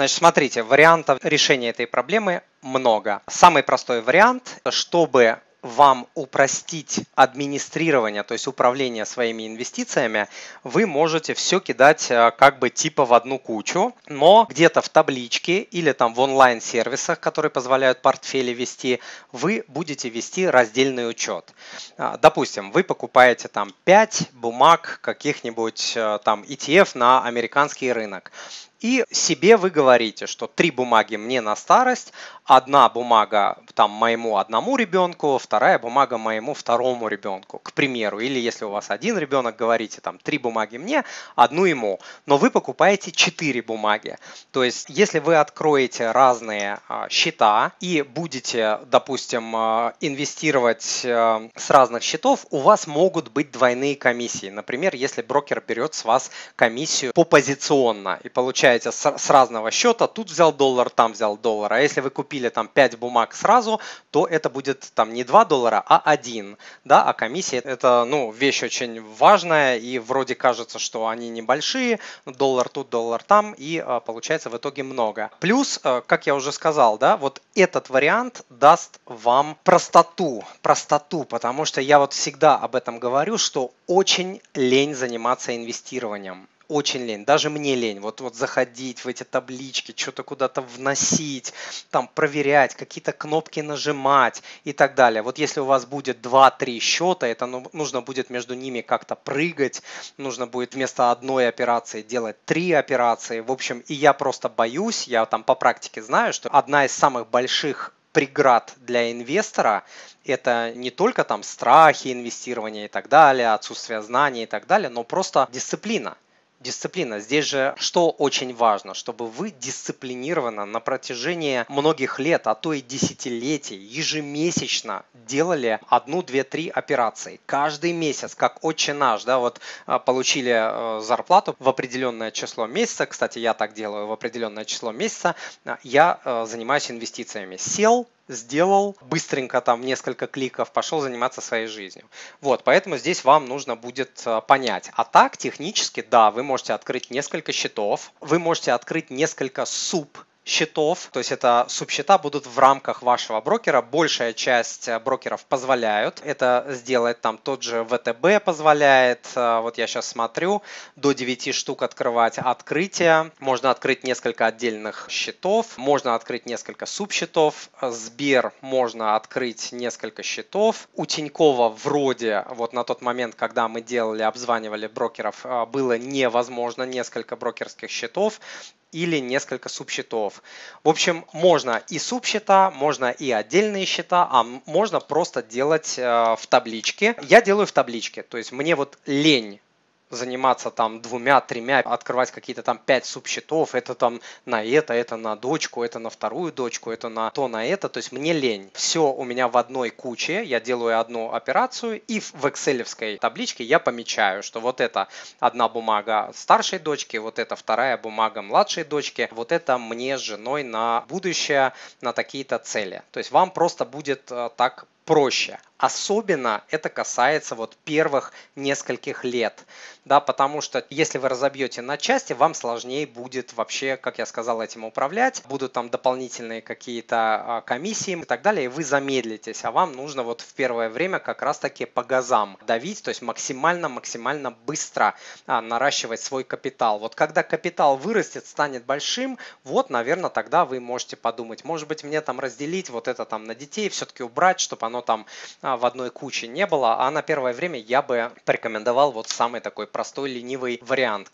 Значит, смотрите, вариантов решения этой проблемы много. Самый простой вариант, чтобы вам упростить администрирование, то есть управление своими инвестициями, вы можете все кидать э, как бы типа в одну кучу, но где-то в табличке или там в онлайн-сервисах, которые позволяют портфели вести, вы будете вести раздельный учет. А, допустим, вы покупаете там 5 бумаг каких-нибудь э, там ETF на американский рынок. И себе вы говорите, что три бумаги мне на старость, одна бумага там моему одному ребенку, вторая бумага моему второму ребенку, к примеру. Или если у вас один ребенок, говорите там три бумаги мне, одну ему. Но вы покупаете четыре бумаги. То есть, если вы откроете разные а, счета и будете, допустим, а, инвестировать а, с разных счетов, у вас могут быть двойные комиссии. Например, если брокер берет с вас комиссию попозиционно и получает получаете с, с разного счета, тут взял доллар, там взял доллар. А если вы купили там 5 бумаг сразу, то это будет там не 2 доллара, а 1. Да? А комиссия это ну, вещь очень важная и вроде кажется, что они небольшие, доллар тут, доллар там и а, получается в итоге много. Плюс, а, как я уже сказал, да, вот этот вариант даст вам простоту, простоту, потому что я вот всегда об этом говорю, что очень лень заниматься инвестированием очень лень, даже мне лень, вот, вот заходить в эти таблички, что-то куда-то вносить, там проверять, какие-то кнопки нажимать и так далее. Вот если у вас будет 2-3 счета, это ну, нужно будет между ними как-то прыгать, нужно будет вместо одной операции делать три операции. В общем, и я просто боюсь, я там по практике знаю, что одна из самых больших преград для инвестора это не только там страхи инвестирования и так далее, отсутствие знаний и так далее, но просто дисциплина. Дисциплина. Здесь же что очень важно, чтобы вы дисциплинированно на протяжении многих лет, а то и десятилетий, ежемесячно делали одну, две, три операции. Каждый месяц, как отче наш, да, вот а, получили э, зарплату в определенное число месяца, кстати, я так делаю в определенное число месяца, а, я э, занимаюсь инвестициями. Сел, сделал, быстренько там несколько кликов, пошел заниматься своей жизнью. Вот, поэтому здесь вам нужно будет э, понять. А так, технически, да, вы можете открыть несколько счетов, вы можете открыть несколько суп счетов, то есть это субсчета будут в рамках вашего брокера. Большая часть э, брокеров позволяют это сделать. Там тот же ВТБ позволяет. Э, вот я сейчас смотрю, до 9 штук открывать открытие. Можно открыть несколько отдельных счетов. Можно открыть несколько субсчетов. Сбер можно открыть несколько счетов. У Тинькова вроде вот на тот момент, когда мы делали, обзванивали брокеров, э, было невозможно несколько брокерских счетов или несколько субсчетов. В общем, можно и субсчета, можно и отдельные счета, а можно просто делать э, в табличке. Я делаю в табличке, то есть мне вот лень заниматься там двумя-тремя, открывать какие-то там пять субсчетов, это там на это, это на дочку, это на вторую дочку, это на то, на это, то есть мне лень. Все у меня в одной куче, я делаю одну операцию и в excel табличке я помечаю, что вот это одна бумага старшей дочки, вот это вторая бумага младшей дочки, вот это мне с женой на будущее, на такие-то цели. То есть вам просто будет э, так проще. Особенно это касается вот первых нескольких лет, да, потому что если вы разобьете на части, вам сложнее будет вообще, как я сказал, этим управлять, будут там дополнительные какие-то а, комиссии и так далее, и вы замедлитесь, а вам нужно вот в первое время как раз-таки по газам давить, то есть максимально-максимально быстро а, наращивать свой капитал. Вот когда капитал вырастет, станет большим, вот, наверное, тогда вы можете подумать, может быть, мне там разделить вот это там на детей, все-таки убрать, чтобы оно там а, в одной куче не было, а на первое время я бы порекомендовал вот самый такой простой ленивый вариант.